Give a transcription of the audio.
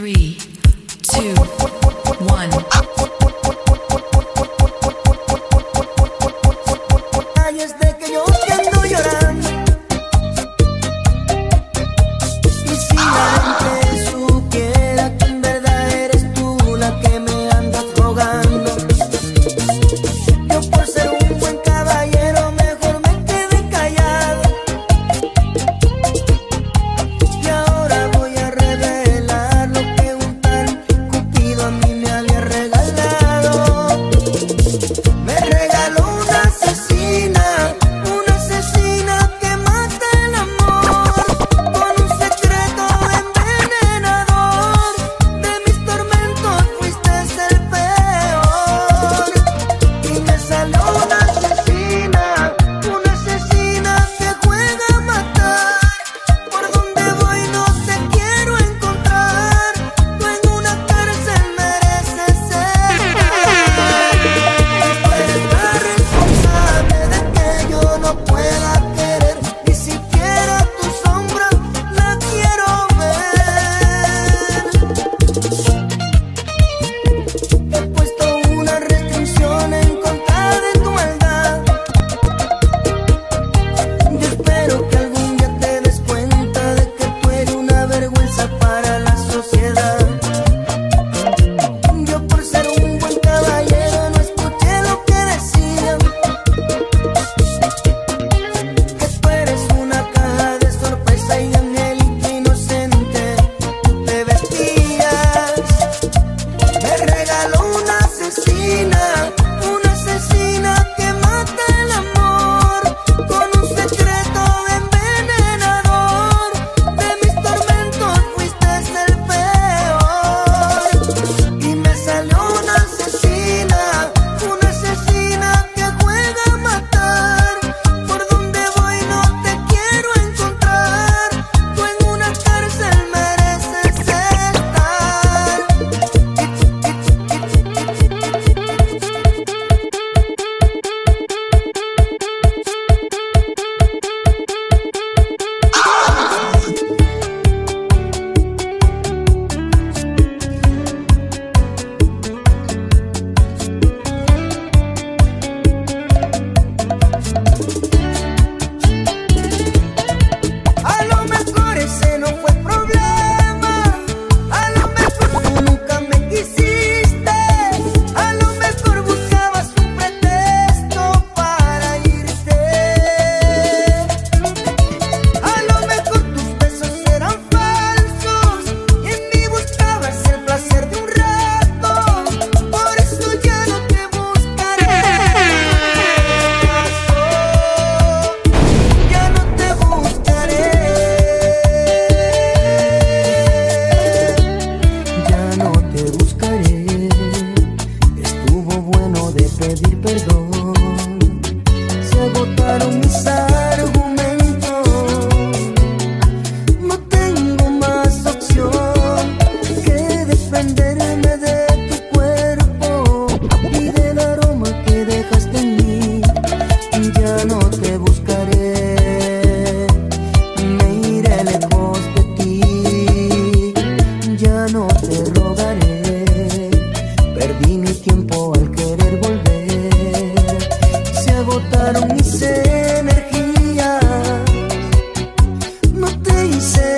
Three, two, one. pedir perdón. Se agotaron mis argumentos. No tengo más opción que defenderme de tu cuerpo y del aroma que dejaste en mí. Ya no te say